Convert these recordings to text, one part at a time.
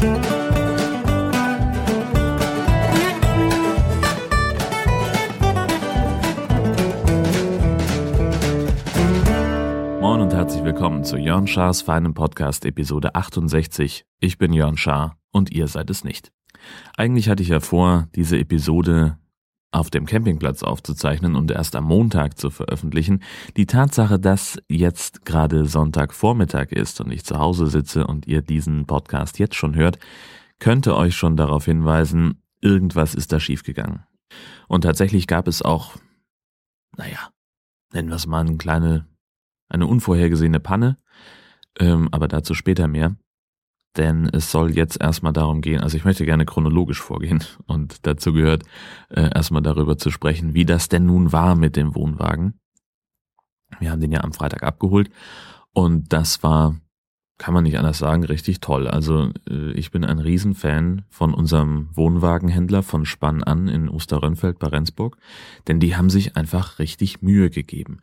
Moin und herzlich willkommen zu Jörn Schars feinem Podcast Episode 68. Ich bin Jörn Schaar und ihr seid es nicht. Eigentlich hatte ich ja vor, diese Episode auf dem Campingplatz aufzuzeichnen und erst am Montag zu veröffentlichen. Die Tatsache, dass jetzt gerade Sonntagvormittag ist und ich zu Hause sitze und ihr diesen Podcast jetzt schon hört, könnte euch schon darauf hinweisen, irgendwas ist da schiefgegangen. Und tatsächlich gab es auch, naja, nennen wir es mal eine kleine eine unvorhergesehene Panne, ähm, aber dazu später mehr. Denn es soll jetzt erstmal darum gehen, also ich möchte gerne chronologisch vorgehen und dazu gehört äh, erstmal darüber zu sprechen, wie das denn nun war mit dem Wohnwagen. Wir haben den ja am Freitag abgeholt und das war, kann man nicht anders sagen, richtig toll. Also äh, ich bin ein Riesenfan von unserem Wohnwagenhändler von Spann an in Osterrönfeld bei Rendsburg, denn die haben sich einfach richtig Mühe gegeben.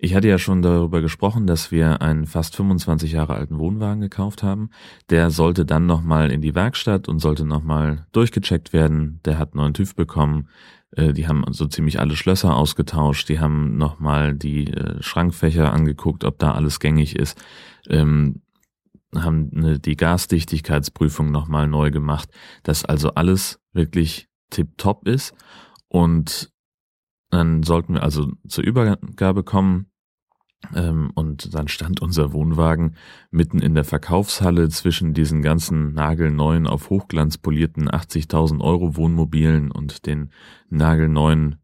Ich hatte ja schon darüber gesprochen, dass wir einen fast 25 Jahre alten Wohnwagen gekauft haben. Der sollte dann nochmal in die Werkstatt und sollte nochmal durchgecheckt werden. Der hat neuen TÜV bekommen. Äh, die haben so ziemlich alle Schlösser ausgetauscht. Die haben nochmal die äh, Schrankfächer angeguckt, ob da alles gängig ist. Ähm, haben die Gasdichtigkeitsprüfung nochmal neu gemacht, dass also alles wirklich tipptopp ist. Und dann sollten wir also zur Übergabe kommen. Ähm, und dann stand unser Wohnwagen mitten in der Verkaufshalle zwischen diesen ganzen nagelneuen, auf Hochglanz polierten 80.000 Euro Wohnmobilen und den nagelneuen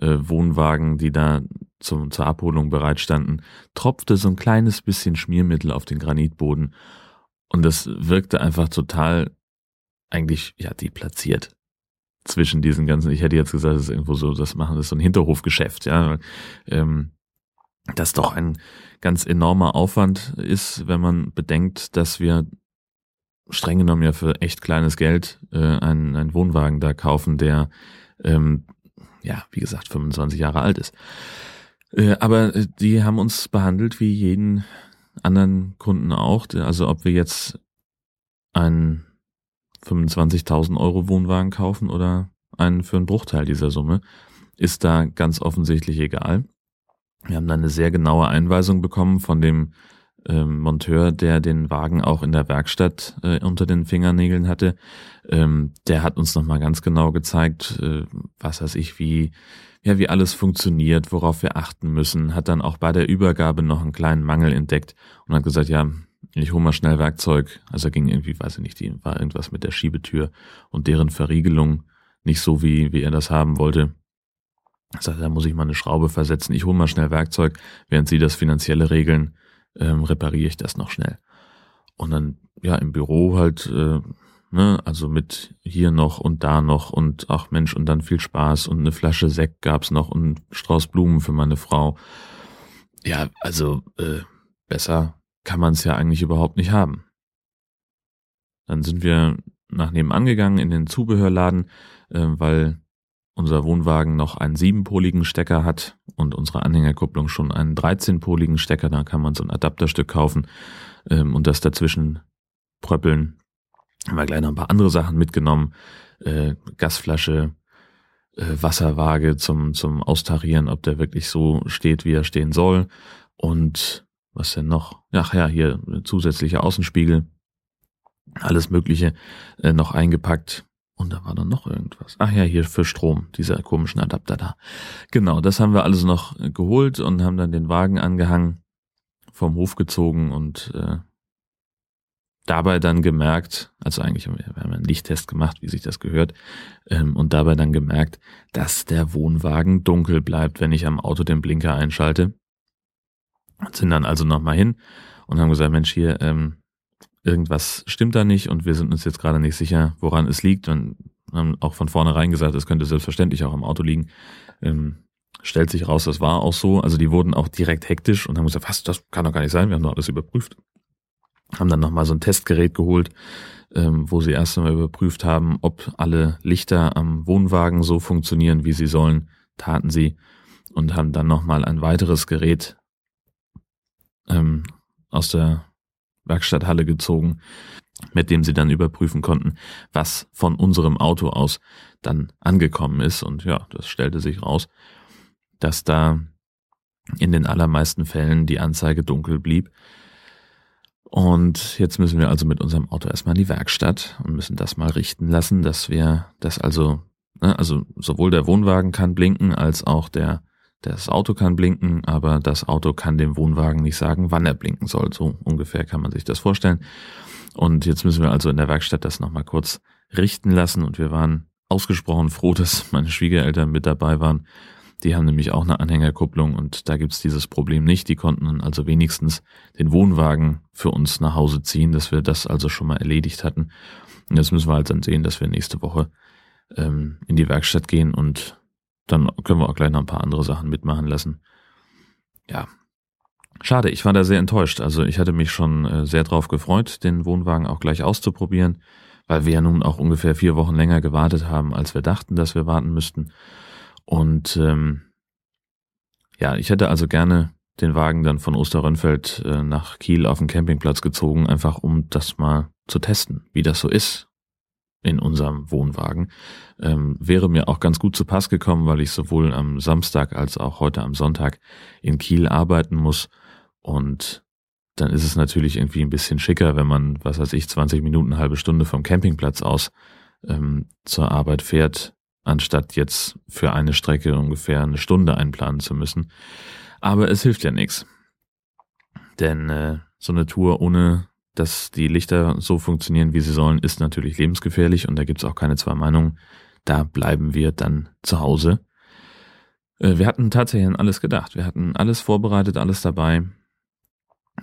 äh, Wohnwagen, die da zum, zur Abholung bereitstanden, tropfte so ein kleines bisschen Schmiermittel auf den Granitboden. Und das wirkte einfach total eigentlich, ja, deplatziert zwischen diesen ganzen, ich hätte jetzt gesagt, das ist irgendwo so, das machen, das ist so ein Hinterhofgeschäft, ja. Ähm, das doch ein ganz enormer Aufwand ist, wenn man bedenkt, dass wir streng genommen ja für echt kleines Geld äh, einen, einen Wohnwagen da kaufen, der ähm, ja, wie gesagt, 25 Jahre alt ist. Äh, aber äh, die haben uns behandelt wie jeden anderen Kunden auch. Also ob wir jetzt einen 25.000 Euro Wohnwagen kaufen oder einen für einen Bruchteil dieser Summe, ist da ganz offensichtlich egal. Wir haben dann eine sehr genaue Einweisung bekommen von dem ähm, Monteur, der den Wagen auch in der Werkstatt äh, unter den Fingernägeln hatte. Ähm, der hat uns nochmal ganz genau gezeigt, äh, was weiß ich, wie, ja, wie alles funktioniert, worauf wir achten müssen, hat dann auch bei der Übergabe noch einen kleinen Mangel entdeckt und hat gesagt, ja, ich hole mal schnell Werkzeug. Also ging irgendwie, weiß ich nicht, die, war irgendwas mit der Schiebetür und deren Verriegelung nicht so, wie, wie er das haben wollte. Also da muss ich mal eine Schraube versetzen. Ich hole mal schnell Werkzeug, während Sie das Finanzielle regeln, ähm, repariere ich das noch schnell. Und dann, ja, im Büro halt, äh, ne, also mit hier noch und da noch und ach Mensch, und dann viel Spaß und eine Flasche Sekt gab's noch und Strauß Blumen für meine Frau. Ja, also äh, besser kann man es ja eigentlich überhaupt nicht haben. Dann sind wir nach nebenan gegangen in den Zubehörladen, äh, weil unser Wohnwagen noch einen siebenpoligen Stecker hat und unsere Anhängerkupplung schon einen 13-poligen Stecker. Da kann man so ein Adapterstück kaufen ähm, und das dazwischen pröppeln. Haben wir gleich noch ein paar andere Sachen mitgenommen. Äh, Gasflasche, äh, Wasserwaage zum, zum Austarieren, ob der wirklich so steht, wie er stehen soll. Und was denn noch? Ach ja, hier zusätzliche Außenspiegel, alles Mögliche äh, noch eingepackt. Und da war dann noch irgendwas. Ach ja, hier für Strom, dieser komischen Adapter da. Genau, das haben wir alles noch äh, geholt und haben dann den Wagen angehangen, vom Hof gezogen und äh, dabei dann gemerkt, also eigentlich haben wir, einen Lichttest gemacht, wie sich das gehört, ähm, und dabei dann gemerkt, dass der Wohnwagen dunkel bleibt, wenn ich am Auto den Blinker einschalte. Sind dann also nochmal hin und haben gesagt, Mensch, hier, ähm, irgendwas stimmt da nicht und wir sind uns jetzt gerade nicht sicher, woran es liegt und haben auch von vornherein gesagt, es könnte selbstverständlich auch am Auto liegen. Ähm, stellt sich raus, das war auch so. Also die wurden auch direkt hektisch und haben gesagt, was, das kann doch gar nicht sein, wir haben doch alles überprüft. Haben dann nochmal so ein Testgerät geholt, ähm, wo sie erst einmal überprüft haben, ob alle Lichter am Wohnwagen so funktionieren, wie sie sollen. Taten sie und haben dann nochmal ein weiteres Gerät ähm, aus der Werkstatthalle gezogen, mit dem sie dann überprüfen konnten, was von unserem Auto aus dann angekommen ist. Und ja, das stellte sich raus, dass da in den allermeisten Fällen die Anzeige dunkel blieb. Und jetzt müssen wir also mit unserem Auto erstmal in die Werkstatt und müssen das mal richten lassen, dass wir das also, ne, also sowohl der Wohnwagen kann blinken als auch der das Auto kann blinken, aber das Auto kann dem Wohnwagen nicht sagen, wann er blinken soll. So ungefähr kann man sich das vorstellen. Und jetzt müssen wir also in der Werkstatt das nochmal kurz richten lassen. Und wir waren ausgesprochen froh, dass meine Schwiegereltern mit dabei waren. Die haben nämlich auch eine Anhängerkupplung und da gibt's dieses Problem nicht. Die konnten also wenigstens den Wohnwagen für uns nach Hause ziehen, dass wir das also schon mal erledigt hatten. Und jetzt müssen wir halt dann sehen, dass wir nächste Woche ähm, in die Werkstatt gehen und dann können wir auch gleich noch ein paar andere Sachen mitmachen lassen. Ja. Schade, ich war da sehr enttäuscht. Also ich hatte mich schon äh, sehr drauf gefreut, den Wohnwagen auch gleich auszuprobieren, weil wir ja nun auch ungefähr vier Wochen länger gewartet haben, als wir dachten, dass wir warten müssten. Und ähm, ja, ich hätte also gerne den Wagen dann von Osterrönfeld äh, nach Kiel auf den Campingplatz gezogen, einfach um das mal zu testen, wie das so ist, in unserem Wohnwagen. Ähm, wäre mir auch ganz gut zu Pass gekommen, weil ich sowohl am Samstag als auch heute am Sonntag in Kiel arbeiten muss. Und dann ist es natürlich irgendwie ein bisschen schicker, wenn man, was weiß ich, 20 Minuten, halbe Stunde vom Campingplatz aus ähm, zur Arbeit fährt, anstatt jetzt für eine Strecke ungefähr eine Stunde einplanen zu müssen. Aber es hilft ja nichts. Denn äh, so eine Tour ohne dass die Lichter so funktionieren, wie sie sollen, ist natürlich lebensgefährlich und da gibt es auch keine zwei Meinungen. Da bleiben wir dann zu Hause. Äh, wir hatten tatsächlich an alles gedacht. Wir hatten alles vorbereitet, alles dabei.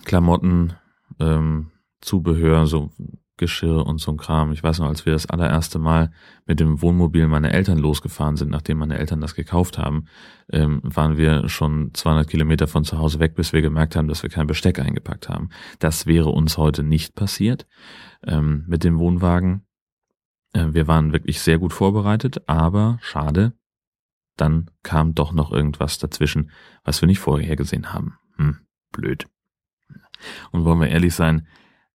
Klamotten, ähm, Zubehör, so Geschirr und so ein Kram. Ich weiß noch, als wir das allererste Mal mit dem Wohnmobil meiner Eltern losgefahren sind, nachdem meine Eltern das gekauft haben, ähm, waren wir schon 200 Kilometer von zu Hause weg, bis wir gemerkt haben, dass wir kein Besteck eingepackt haben. Das wäre uns heute nicht passiert ähm, mit dem Wohnwagen. Äh, wir waren wirklich sehr gut vorbereitet, aber schade, dann kam doch noch irgendwas dazwischen, was wir nicht vorher gesehen haben. Hm, blöd. Und wollen wir ehrlich sein,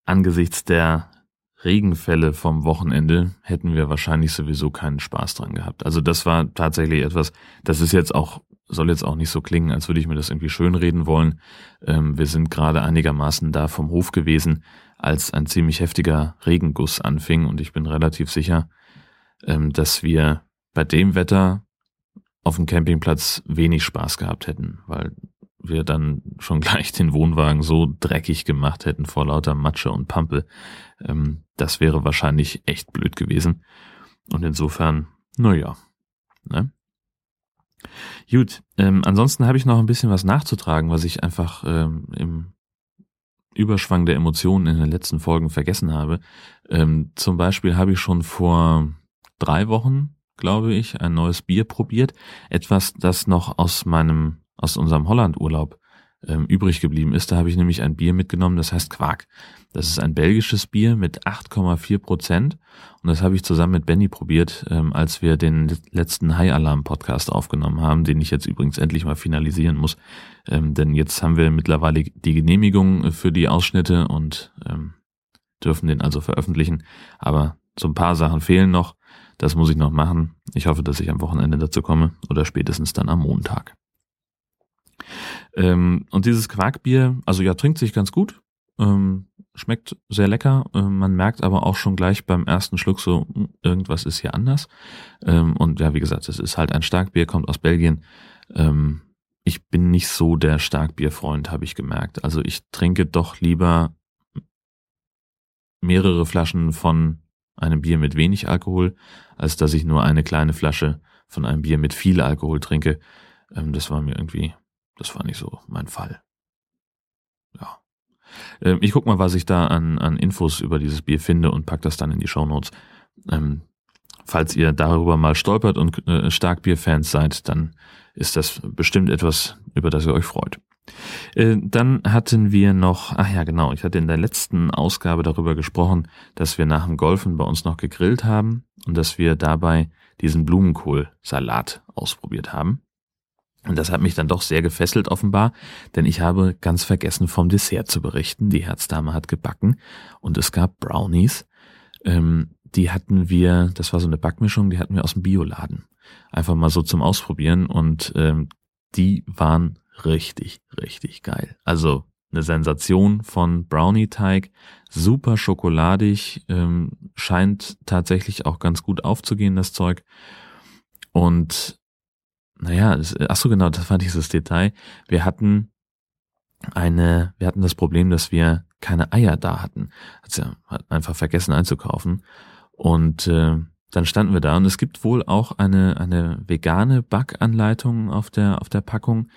angesichts der Regenfälle vom Wochenende hätten wir wahrscheinlich sowieso keinen Spaß dran gehabt. Also das war tatsächlich etwas, das ist jetzt auch, soll jetzt auch nicht so klingen, als würde ich mir das irgendwie schönreden wollen. Ähm, wir sind gerade einigermaßen da vom Hof gewesen, als ein ziemlich heftiger Regenguss anfing und ich bin relativ sicher, ähm, dass wir bei dem Wetter auf dem Campingplatz wenig Spaß gehabt hätten, weil wir dann schon gleich den Wohnwagen so dreckig gemacht hätten vor lauter Matsche und Pampe. Ähm, das wäre wahrscheinlich echt blöd gewesen. Und insofern, naja. Ne? Gut, ähm, ansonsten habe ich noch ein bisschen was nachzutragen, was ich einfach ähm, im Überschwang der Emotionen in den letzten Folgen vergessen habe. Ähm, zum Beispiel habe ich schon vor drei Wochen, glaube ich, ein neues Bier probiert. Etwas, das noch aus meinem aus unserem Hollandurlaub ähm, übrig geblieben ist. Da habe ich nämlich ein Bier mitgenommen, das heißt Quark. Das ist ein belgisches Bier mit 8,4 Prozent und das habe ich zusammen mit Benny probiert, ähm, als wir den letzten High Alarm Podcast aufgenommen haben, den ich jetzt übrigens endlich mal finalisieren muss, ähm, denn jetzt haben wir mittlerweile die Genehmigung für die Ausschnitte und ähm, dürfen den also veröffentlichen. Aber so ein paar Sachen fehlen noch. Das muss ich noch machen. Ich hoffe, dass ich am Wochenende dazu komme oder spätestens dann am Montag. Ähm, und dieses Quarkbier, also ja, trinkt sich ganz gut, ähm, schmeckt sehr lecker. Ähm, man merkt aber auch schon gleich beim ersten Schluck so, hm, irgendwas ist hier anders. Ähm, und ja, wie gesagt, es ist halt ein Starkbier, kommt aus Belgien. Ähm, ich bin nicht so der Starkbierfreund, habe ich gemerkt. Also ich trinke doch lieber mehrere Flaschen von einem Bier mit wenig Alkohol, als dass ich nur eine kleine Flasche von einem Bier mit viel Alkohol trinke. Ähm, das war mir irgendwie das war nicht so mein Fall. Ja. Ähm, ich guck mal, was ich da an, an Infos über dieses Bier finde und pack das dann in die Show Notes. Ähm, falls ihr darüber mal stolpert und äh, Starkbier-Fans seid, dann ist das bestimmt etwas, über das ihr euch freut. Äh, dann hatten wir noch, ach ja genau, ich hatte in der letzten Ausgabe darüber gesprochen, dass wir nach dem Golfen bei uns noch gegrillt haben und dass wir dabei diesen Blumenkohlsalat ausprobiert haben. Und das hat mich dann doch sehr gefesselt offenbar, denn ich habe ganz vergessen vom Dessert zu berichten. Die Herzdame hat gebacken und es gab Brownies. Ähm, die hatten wir, das war so eine Backmischung, die hatten wir aus dem Bioladen. Einfach mal so zum Ausprobieren und ähm, die waren richtig, richtig geil. Also eine Sensation von Brownie-Teig, super schokoladig, ähm, scheint tatsächlich auch ganz gut aufzugehen, das Zeug. Und naja, ach so genau, das war dieses Detail. Wir hatten eine, wir hatten das Problem, dass wir keine Eier da hatten. Hat sie einfach vergessen einzukaufen. Und äh, dann standen wir da und es gibt wohl auch eine, eine vegane Backanleitung auf der, auf der Packung.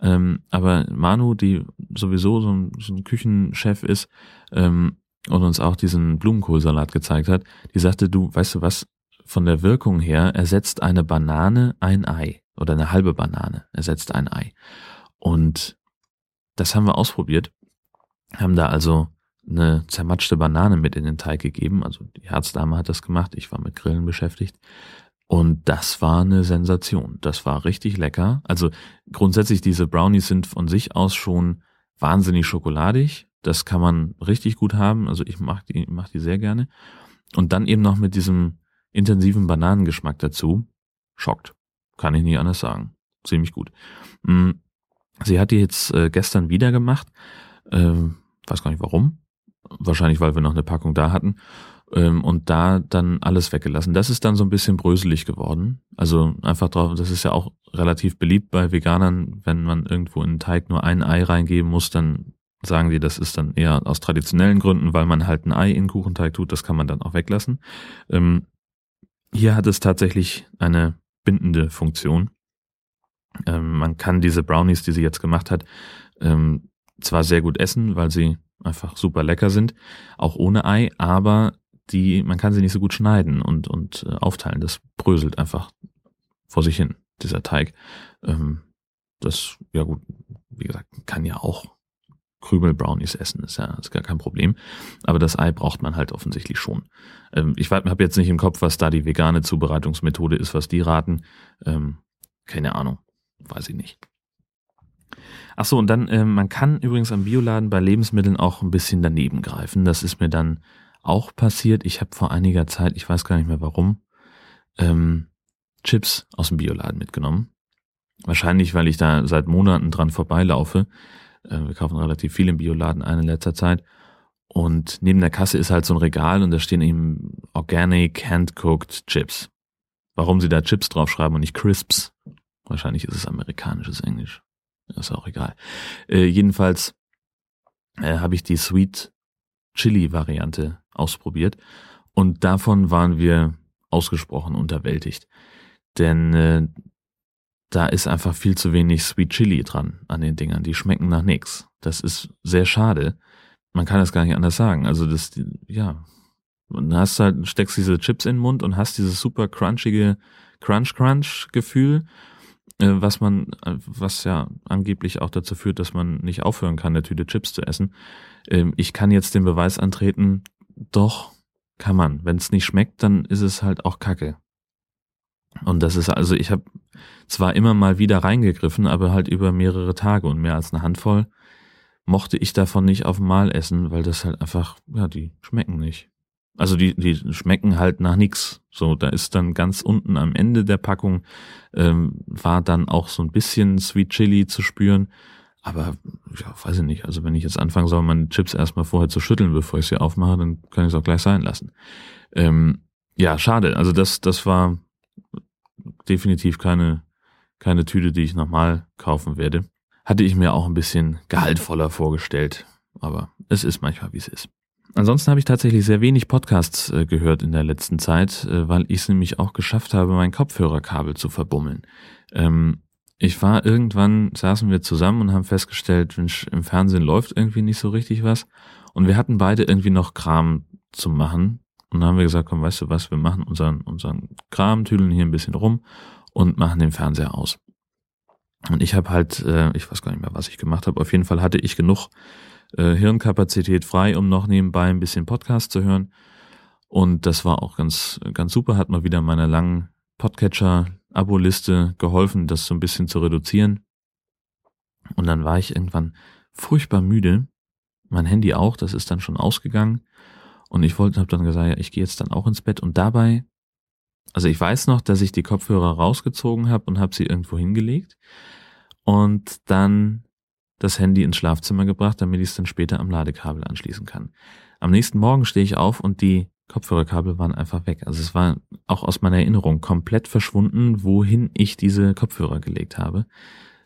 Ähm, aber Manu, die sowieso so ein, so ein Küchenchef ist ähm, und uns auch diesen Blumenkohlsalat gezeigt hat, die sagte, du, weißt du was, von der Wirkung her ersetzt eine Banane ein Ei oder eine halbe Banane ersetzt ein Ei. Und das haben wir ausprobiert, haben da also eine zermatschte Banane mit in den Teig gegeben. Also die Herzdame hat das gemacht, ich war mit Grillen beschäftigt. Und das war eine Sensation. Das war richtig lecker. Also grundsätzlich diese Brownies sind von sich aus schon wahnsinnig schokoladig. Das kann man richtig gut haben. Also ich mag die, mach die sehr gerne. Und dann eben noch mit diesem intensiven Bananengeschmack dazu. Schockt. Kann ich nie anders sagen. Ziemlich gut. Mm, sie hat die jetzt äh, gestern wieder gemacht. Ähm, weiß gar nicht warum. Wahrscheinlich, weil wir noch eine Packung da hatten ähm, und da dann alles weggelassen. Das ist dann so ein bisschen bröselig geworden. Also einfach drauf, das ist ja auch relativ beliebt bei Veganern, wenn man irgendwo in den Teig nur ein Ei reingeben muss, dann sagen die, das ist dann eher aus traditionellen Gründen, weil man halt ein Ei in Kuchenteig tut, das kann man dann auch weglassen. Ähm, hier hat es tatsächlich eine bindende Funktion. Ähm, man kann diese Brownies, die sie jetzt gemacht hat, ähm, zwar sehr gut essen, weil sie einfach super lecker sind, auch ohne Ei, aber die, man kann sie nicht so gut schneiden und, und äh, aufteilen. Das bröselt einfach vor sich hin, dieser Teig. Ähm, das, ja gut, wie gesagt, kann ja auch Krümel-Brownies essen, ist ja ist gar kein Problem. Aber das Ei braucht man halt offensichtlich schon. Ähm, ich habe jetzt nicht im Kopf, was da die vegane Zubereitungsmethode ist, was die raten. Ähm, keine Ahnung, weiß ich nicht. Ach so, und dann, äh, man kann übrigens am Bioladen bei Lebensmitteln auch ein bisschen daneben greifen. Das ist mir dann auch passiert. Ich habe vor einiger Zeit, ich weiß gar nicht mehr warum, ähm, Chips aus dem Bioladen mitgenommen. Wahrscheinlich, weil ich da seit Monaten dran vorbeilaufe. Äh, wir kaufen relativ viel im Bioladen ein in letzter Zeit. Und neben der Kasse ist halt so ein Regal und da stehen eben Organic Hand-Cooked Chips. Warum sie da Chips draufschreiben und nicht Crisps? Wahrscheinlich ist es amerikanisches Englisch. Ist auch egal. Äh, jedenfalls äh, habe ich die Sweet Chili-Variante ausprobiert und davon waren wir ausgesprochen unterwältigt. Denn äh, da ist einfach viel zu wenig Sweet Chili dran an den Dingern. Die schmecken nach nichts. Das ist sehr schade. Man kann das gar nicht anders sagen. Also das, ja, du hast halt, steckst diese Chips in den Mund und hast dieses super crunchige Crunch-Crunch-Gefühl, äh, was man, was ja angeblich auch dazu führt, dass man nicht aufhören kann, eine Tüte Chips zu essen. Ähm, ich kann jetzt den Beweis antreten, doch kann man. Wenn es nicht schmeckt, dann ist es halt auch Kacke. Und das ist also, ich habe zwar immer mal wieder reingegriffen, aber halt über mehrere Tage und mehr als eine Handvoll mochte ich davon nicht auf Mal essen, weil das halt einfach, ja, die schmecken nicht. Also die, die schmecken halt nach nix. So, da ist dann ganz unten am Ende der Packung ähm, war dann auch so ein bisschen Sweet Chili zu spüren. Aber ja, weiß ich nicht. Also wenn ich jetzt anfangen soll, meine Chips erstmal vorher zu schütteln, bevor ich sie aufmache, dann kann ich es auch gleich sein lassen. Ähm, ja, schade. Also das, das war definitiv keine, keine Tüte, die ich nochmal kaufen werde. Hatte ich mir auch ein bisschen gehaltvoller vorgestellt. Aber es ist manchmal, wie es ist. Ansonsten habe ich tatsächlich sehr wenig Podcasts äh, gehört in der letzten Zeit, äh, weil ich es nämlich auch geschafft habe, mein Kopfhörerkabel zu verbummeln. Ähm, ich war irgendwann, saßen wir zusammen und haben festgestellt, Mensch, im Fernsehen läuft irgendwie nicht so richtig was. Und wir hatten beide irgendwie noch Kram zu machen. Und dann haben wir gesagt, komm, weißt du was, wir machen unseren, unseren Kram, tüdeln hier ein bisschen rum und machen den Fernseher aus. Und ich habe halt, äh, ich weiß gar nicht mehr, was ich gemacht habe. Auf jeden Fall hatte ich genug äh, Hirnkapazität frei, um noch nebenbei ein bisschen Podcast zu hören. Und das war auch ganz, ganz super. Hat mal wieder meine langen Podcatcher Abo-Liste geholfen, das so ein bisschen zu reduzieren. Und dann war ich irgendwann furchtbar müde. Mein Handy auch, das ist dann schon ausgegangen. Und ich wollte, habe dann gesagt, ja, ich gehe jetzt dann auch ins Bett. Und dabei, also ich weiß noch, dass ich die Kopfhörer rausgezogen habe und habe sie irgendwo hingelegt und dann das Handy ins Schlafzimmer gebracht, damit ich es dann später am Ladekabel anschließen kann. Am nächsten Morgen stehe ich auf und die Kopfhörerkabel waren einfach weg. Also es war auch aus meiner Erinnerung komplett verschwunden, wohin ich diese Kopfhörer gelegt habe.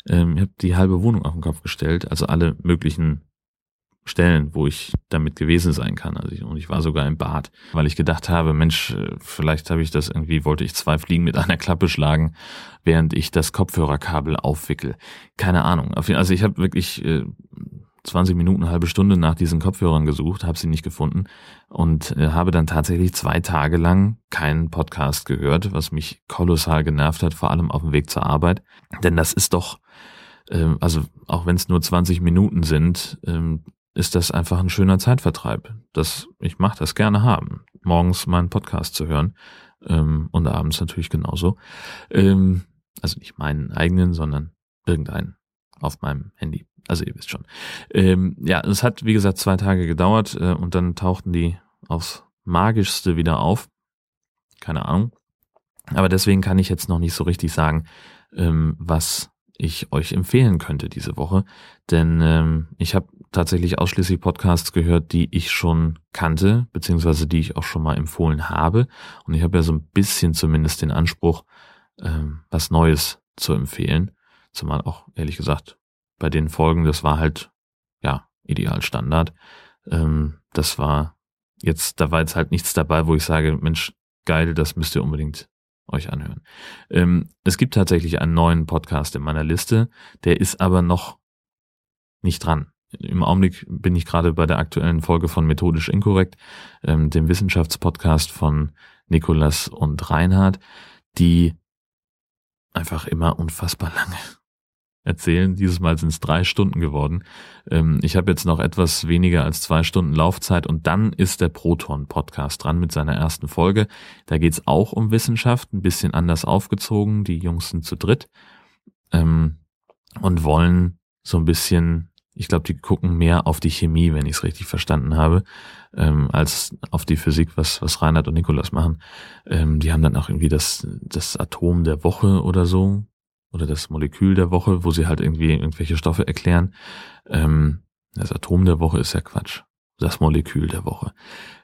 Ähm, ich habe die halbe Wohnung auf den Kopf gestellt, also alle möglichen Stellen, wo ich damit gewesen sein kann. Also ich, und ich war sogar im Bad, weil ich gedacht habe, Mensch, vielleicht habe ich das irgendwie, wollte ich zwei Fliegen mit einer Klappe schlagen, während ich das Kopfhörerkabel aufwickel. Keine Ahnung. Also ich habe wirklich äh, 20 Minuten, eine halbe Stunde nach diesen Kopfhörern gesucht, habe sie nicht gefunden und äh, habe dann tatsächlich zwei Tage lang keinen Podcast gehört, was mich kolossal genervt hat, vor allem auf dem Weg zur Arbeit. Denn das ist doch, äh, also auch wenn es nur 20 Minuten sind, äh, ist das einfach ein schöner Zeitvertreib. Das, ich mache das gerne haben, morgens meinen Podcast zu hören ähm, und abends natürlich genauso. Ähm, also nicht meinen eigenen, sondern irgendeinen auf meinem Handy. Also ihr wisst schon. Ähm, ja, es hat wie gesagt zwei Tage gedauert äh, und dann tauchten die aufs Magischste wieder auf. Keine Ahnung. Aber deswegen kann ich jetzt noch nicht so richtig sagen, ähm, was ich euch empfehlen könnte diese Woche. Denn ähm, ich habe tatsächlich ausschließlich Podcasts gehört, die ich schon kannte, beziehungsweise die ich auch schon mal empfohlen habe. Und ich habe ja so ein bisschen zumindest den Anspruch, ähm, was Neues zu empfehlen. Zumal auch, ehrlich gesagt, bei den Folgen, das war halt, ja, ideal Standard. Ähm, das war jetzt, da war jetzt halt nichts dabei, wo ich sage, Mensch, geil, das müsst ihr unbedingt euch anhören. Ähm, es gibt tatsächlich einen neuen Podcast in meiner Liste, der ist aber noch nicht dran. Im Augenblick bin ich gerade bei der aktuellen Folge von Methodisch Inkorrekt, ähm, dem Wissenschaftspodcast von Nikolas und Reinhard, die einfach immer unfassbar lange erzählen. Dieses Mal sind es drei Stunden geworden. Ähm, ich habe jetzt noch etwas weniger als zwei Stunden Laufzeit und dann ist der Proton-Podcast dran mit seiner ersten Folge. Da geht's auch um Wissenschaft, ein bisschen anders aufgezogen. Die Jungs sind zu dritt ähm, und wollen so ein bisschen, ich glaube, die gucken mehr auf die Chemie, wenn ich es richtig verstanden habe, ähm, als auf die Physik, was, was Reinhard und Nikolas machen. Ähm, die haben dann auch irgendwie das, das Atom der Woche oder so oder das Molekül der Woche, wo sie halt irgendwie irgendwelche Stoffe erklären. Ähm, das Atom der Woche ist ja Quatsch. Das Molekül der Woche.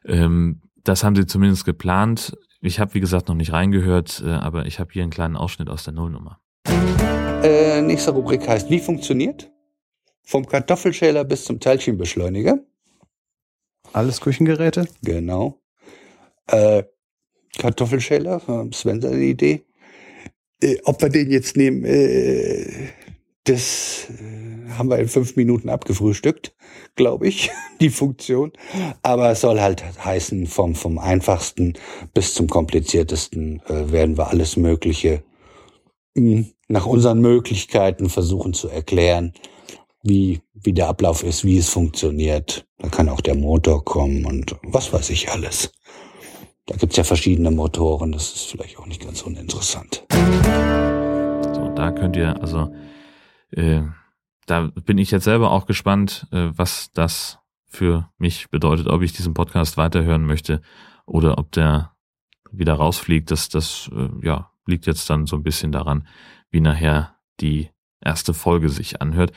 Ähm, das haben sie zumindest geplant. Ich habe, wie gesagt, noch nicht reingehört, äh, aber ich habe hier einen kleinen Ausschnitt aus der Nullnummer. Äh, nächste Rubrik heißt, wie funktioniert? Vom Kartoffelschäler bis zum Teilchenbeschleuniger. Alles Küchengeräte? Genau. Äh, Kartoffelschäler, Sven seine Idee äh, ob wir den jetzt nehmen, äh, das äh, haben wir in fünf Minuten abgefrühstückt, glaube ich, die Funktion. Aber es soll halt heißen, vom, vom einfachsten bis zum kompliziertesten äh, werden wir alles Mögliche hm, nach unseren Möglichkeiten versuchen zu erklären, wie, wie der Ablauf ist, wie es funktioniert. Da kann auch der Motor kommen und was weiß ich alles. Da gibt's ja verschiedene Motoren, das ist vielleicht auch nicht ganz uninteressant. So, da könnt ihr, also äh, da bin ich jetzt selber auch gespannt, äh, was das für mich bedeutet, ob ich diesen Podcast weiterhören möchte oder ob der wieder rausfliegt. Das, das äh, ja, liegt jetzt dann so ein bisschen daran, wie nachher die erste Folge sich anhört.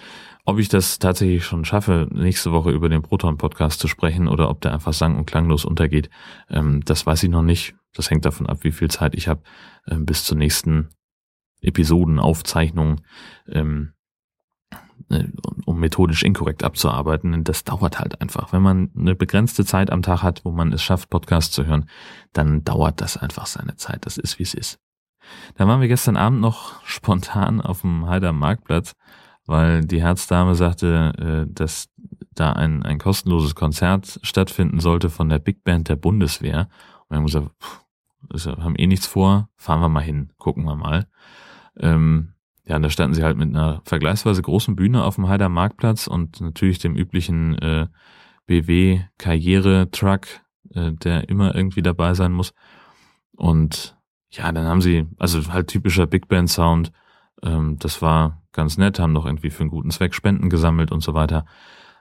Ob ich das tatsächlich schon schaffe, nächste Woche über den Proton-Podcast zu sprechen oder ob der einfach sang- und klanglos untergeht, ähm, das weiß ich noch nicht. Das hängt davon ab, wie viel Zeit ich habe äh, bis zur nächsten Episodenaufzeichnung, ähm, äh, um methodisch inkorrekt abzuarbeiten. Das dauert halt einfach. Wenn man eine begrenzte Zeit am Tag hat, wo man es schafft, Podcast zu hören, dann dauert das einfach seine Zeit. Das ist, wie es ist. Da waren wir gestern Abend noch spontan auf dem Heider Marktplatz weil die Herzdame sagte, äh, dass da ein, ein kostenloses Konzert stattfinden sollte von der Big Band der Bundeswehr. Und wir haben gesagt, pff, haben eh nichts vor, fahren wir mal hin, gucken wir mal. Ähm, ja, und da standen sie halt mit einer vergleichsweise großen Bühne auf dem Heider Marktplatz und natürlich dem üblichen äh, BW-Karriere-Truck, äh, der immer irgendwie dabei sein muss. Und ja, dann haben sie, also halt typischer Big Band Sound, ähm, das war ganz nett, haben noch irgendwie für einen guten Zweck Spenden gesammelt und so weiter.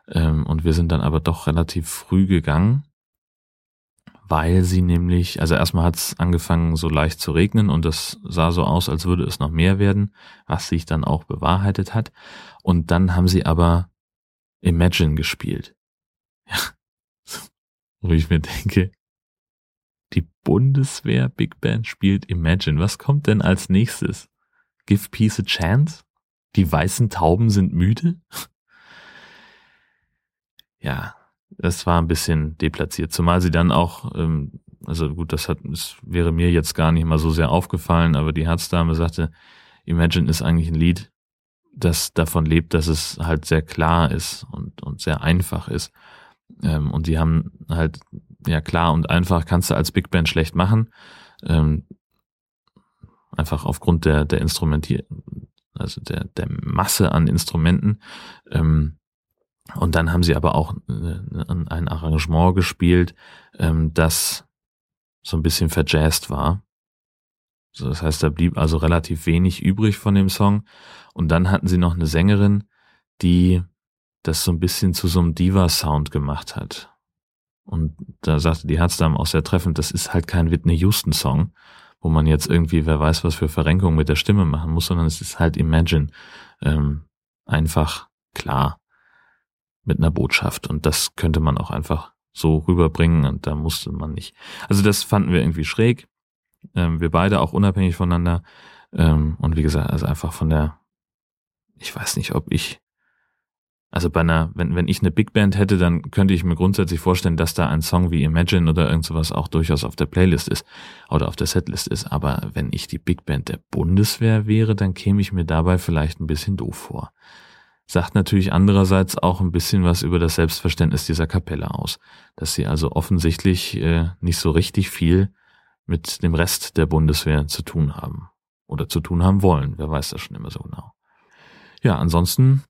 Ähm, und wir sind dann aber doch relativ früh gegangen, weil sie nämlich, also erstmal hat es angefangen so leicht zu regnen und das sah so aus, als würde es noch mehr werden, was sich dann auch bewahrheitet hat. Und dann haben sie aber Imagine gespielt. Ja. Wo ich mir denke, die Bundeswehr Big Band spielt Imagine. Was kommt denn als nächstes? Give Peace a Chance? Die weißen Tauben sind müde? ja, das war ein bisschen deplatziert. Zumal sie dann auch, ähm, also gut, das hat, das wäre mir jetzt gar nicht mal so sehr aufgefallen, aber die Herzdame sagte, Imagine ist eigentlich ein Lied, das davon lebt, dass es halt sehr klar ist und, und sehr einfach ist. Ähm, und die haben halt, ja klar und einfach kannst du als Big Band schlecht machen. Ähm, einfach aufgrund der, der Instrumentier, also der, der Masse an Instrumenten. Ähm, und dann haben sie aber auch äh, ein Arrangement gespielt, ähm, das so ein bisschen verjazzt war. So, das heißt, da blieb also relativ wenig übrig von dem Song. Und dann hatten sie noch eine Sängerin, die das so ein bisschen zu so einem Diva-Sound gemacht hat. Und da sagte die Herzdame auch sehr treffend, das ist halt kein Whitney Houston-Song, wo man jetzt irgendwie, wer weiß, was für Verrenkungen mit der Stimme machen muss, sondern es ist halt Imagine. Ähm, einfach klar mit einer Botschaft. Und das könnte man auch einfach so rüberbringen und da musste man nicht. Also das fanden wir irgendwie schräg. Ähm, wir beide auch unabhängig voneinander. Ähm, und wie gesagt, also einfach von der, ich weiß nicht, ob ich, also bei einer, wenn, wenn ich eine Big Band hätte, dann könnte ich mir grundsätzlich vorstellen, dass da ein Song wie Imagine oder irgend sowas auch durchaus auf der Playlist ist oder auf der Setlist ist. Aber wenn ich die Big Band der Bundeswehr wäre, dann käme ich mir dabei vielleicht ein bisschen doof vor sagt natürlich andererseits auch ein bisschen was über das Selbstverständnis dieser Kapelle aus, dass sie also offensichtlich äh, nicht so richtig viel mit dem Rest der Bundeswehr zu tun haben oder zu tun haben wollen. Wer weiß das schon immer so genau. Ja, ansonsten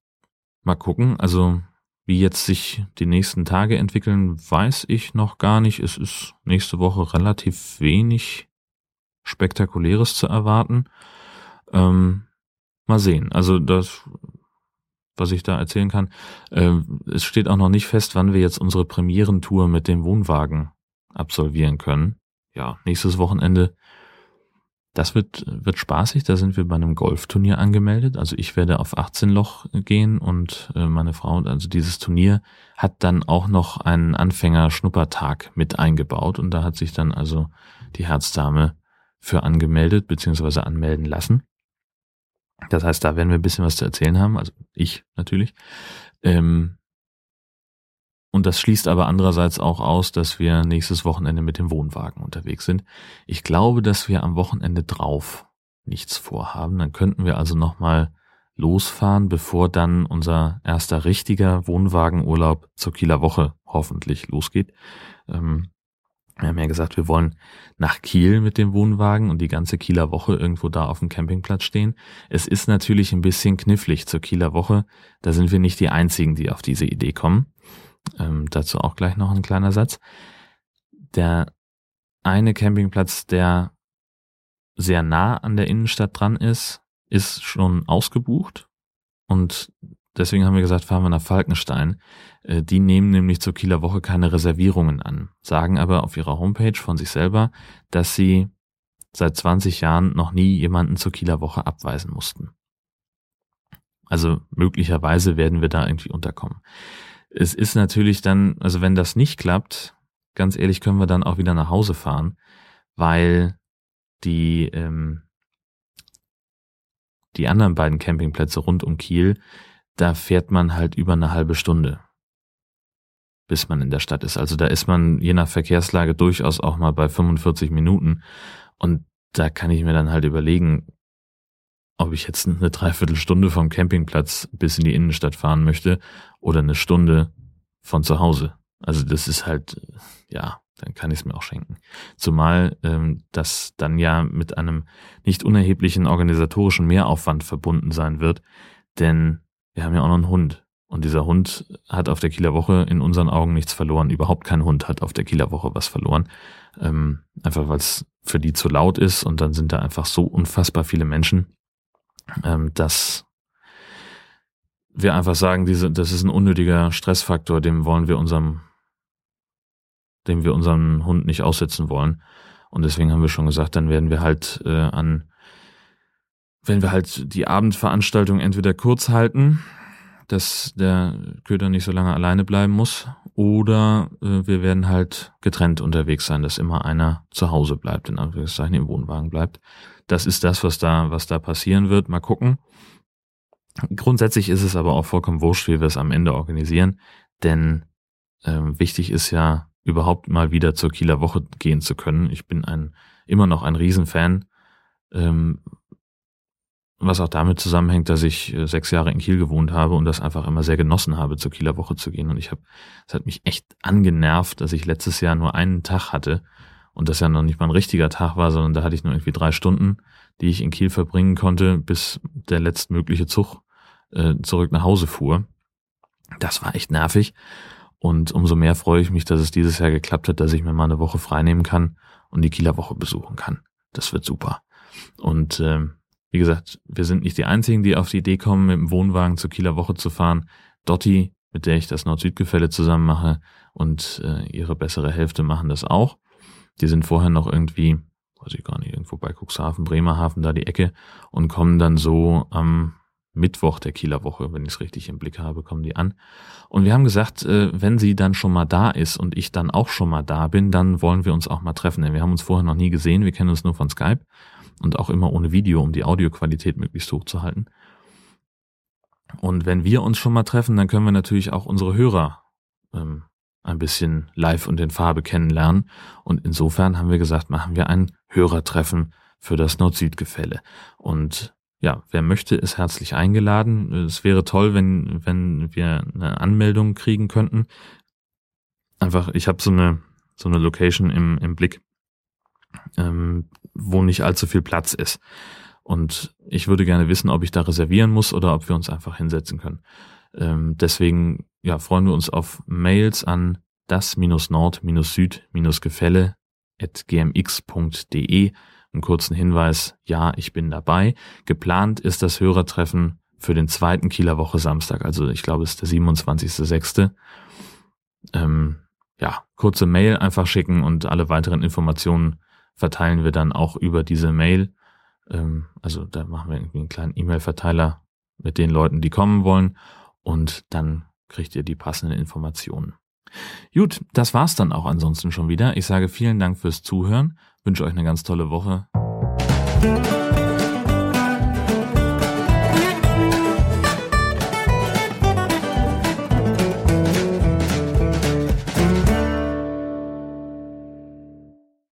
mal gucken. Also wie jetzt sich die nächsten Tage entwickeln, weiß ich noch gar nicht. Es ist nächste Woche relativ wenig Spektakuläres zu erwarten. Ähm, mal sehen. Also das was ich da erzählen kann. Äh, es steht auch noch nicht fest, wann wir jetzt unsere Premierentour mit dem Wohnwagen absolvieren können. Ja, nächstes Wochenende. Das wird, wird spaßig. Da sind wir bei einem Golfturnier angemeldet. Also ich werde auf 18 Loch gehen und äh, meine Frau, also dieses Turnier hat dann auch noch einen Anfänger-Schnuppertag mit eingebaut und da hat sich dann also die Herzdame für angemeldet bzw. anmelden lassen. Das heißt, da werden wir ein bisschen was zu erzählen haben, also ich natürlich. Ähm, und das schließt aber andererseits auch aus, dass wir nächstes Wochenende mit dem Wohnwagen unterwegs sind. Ich glaube, dass wir am Wochenende drauf nichts vorhaben. Dann könnten wir also nochmal losfahren, bevor dann unser erster richtiger Wohnwagenurlaub zur Kieler Woche hoffentlich losgeht. Ähm, wir haben ja gesagt, wir wollen nach Kiel mit dem Wohnwagen und die ganze Kieler Woche irgendwo da auf dem Campingplatz stehen. Es ist natürlich ein bisschen knifflig zur Kieler Woche. Da sind wir nicht die Einzigen, die auf diese Idee kommen. Ähm, dazu auch gleich noch ein kleiner Satz. Der eine Campingplatz, der sehr nah an der Innenstadt dran ist, ist schon ausgebucht. Und Deswegen haben wir gesagt, fahren wir nach Falkenstein. Äh, die nehmen nämlich zur Kieler Woche keine Reservierungen an, sagen aber auf ihrer Homepage von sich selber, dass sie seit 20 Jahren noch nie jemanden zur Kieler Woche abweisen mussten. Also möglicherweise werden wir da irgendwie unterkommen. Es ist natürlich dann, also wenn das nicht klappt, ganz ehrlich, können wir dann auch wieder nach Hause fahren, weil die ähm, die anderen beiden Campingplätze rund um Kiel da fährt man halt über eine halbe Stunde, bis man in der Stadt ist. Also da ist man je nach Verkehrslage durchaus auch mal bei 45 Minuten. Und da kann ich mir dann halt überlegen, ob ich jetzt eine Dreiviertelstunde vom Campingplatz bis in die Innenstadt fahren möchte oder eine Stunde von zu Hause. Also das ist halt, ja, dann kann ich es mir auch schenken. Zumal ähm, das dann ja mit einem nicht unerheblichen organisatorischen Mehraufwand verbunden sein wird, denn wir haben ja auch noch einen Hund. Und dieser Hund hat auf der Kieler Woche in unseren Augen nichts verloren. Überhaupt kein Hund hat auf der Kieler Woche was verloren. Ähm, einfach weil es für die zu laut ist und dann sind da einfach so unfassbar viele Menschen, ähm, dass wir einfach sagen, diese, das ist ein unnötiger Stressfaktor, dem wollen wir unserem, dem wir unseren Hund nicht aussetzen wollen. Und deswegen haben wir schon gesagt, dann werden wir halt äh, an, wenn wir halt die Abendveranstaltung entweder kurz halten, dass der Köder nicht so lange alleine bleiben muss, oder äh, wir werden halt getrennt unterwegs sein, dass immer einer zu Hause bleibt, in Anführungszeichen im Wohnwagen bleibt. Das ist das, was da, was da passieren wird. Mal gucken. Grundsätzlich ist es aber auch vollkommen wurscht, wie wir es am Ende organisieren, denn ähm, wichtig ist ja überhaupt mal wieder zur Kieler Woche gehen zu können. Ich bin ein immer noch ein Riesenfan, ähm, was auch damit zusammenhängt, dass ich äh, sechs Jahre in Kiel gewohnt habe und das einfach immer sehr genossen habe, zur Kieler Woche zu gehen. Und ich habe, es hat mich echt angenervt, dass ich letztes Jahr nur einen Tag hatte und das ja noch nicht mal ein richtiger Tag war, sondern da hatte ich nur irgendwie drei Stunden, die ich in Kiel verbringen konnte, bis der letztmögliche Zug äh, zurück nach Hause fuhr. Das war echt nervig. Und umso mehr freue ich mich, dass es dieses Jahr geklappt hat, dass ich mir mal eine Woche freinehmen kann und die Kieler Woche besuchen kann. Das wird super. Und ähm, wie gesagt, wir sind nicht die Einzigen, die auf die Idee kommen, mit dem Wohnwagen zur Kieler Woche zu fahren. Dotti, mit der ich das Nord-Süd-Gefälle zusammen mache, und äh, ihre bessere Hälfte machen das auch. Die sind vorher noch irgendwie, weiß ich gar nicht, irgendwo bei Cuxhaven, Bremerhaven, da die Ecke und kommen dann so am Mittwoch der Kieler Woche, wenn ich es richtig im Blick habe, kommen die an. Und wir haben gesagt, äh, wenn sie dann schon mal da ist und ich dann auch schon mal da bin, dann wollen wir uns auch mal treffen. Denn wir haben uns vorher noch nie gesehen, wir kennen uns nur von Skype und auch immer ohne Video, um die Audioqualität möglichst hoch zu halten. Und wenn wir uns schon mal treffen, dann können wir natürlich auch unsere Hörer ähm, ein bisschen live und in Farbe kennenlernen. Und insofern haben wir gesagt, machen wir ein Hörertreffen für das Nord-Süd-Gefälle. Und ja, wer möchte, ist herzlich eingeladen. Es wäre toll, wenn, wenn wir eine Anmeldung kriegen könnten. Einfach, ich habe so eine, so eine Location im, im Blick, ähm, wo nicht allzu viel Platz ist. Und ich würde gerne wissen, ob ich da reservieren muss oder ob wir uns einfach hinsetzen können. Ähm, deswegen ja, freuen wir uns auf Mails an das-nord-süd-gefälle at gmx.de. Einen kurzen Hinweis, ja, ich bin dabei. Geplant ist das Hörertreffen für den zweiten Kieler Woche Samstag, also ich glaube, es ist der 27.06. Ähm, ja, kurze Mail einfach schicken und alle weiteren Informationen verteilen wir dann auch über diese Mail. Ähm, also da machen wir irgendwie einen kleinen E-Mail-Verteiler mit den Leuten, die kommen wollen und dann kriegt ihr die passenden Informationen. Gut, das war's dann auch ansonsten schon wieder. Ich sage vielen Dank fürs Zuhören, wünsche euch eine ganz tolle Woche.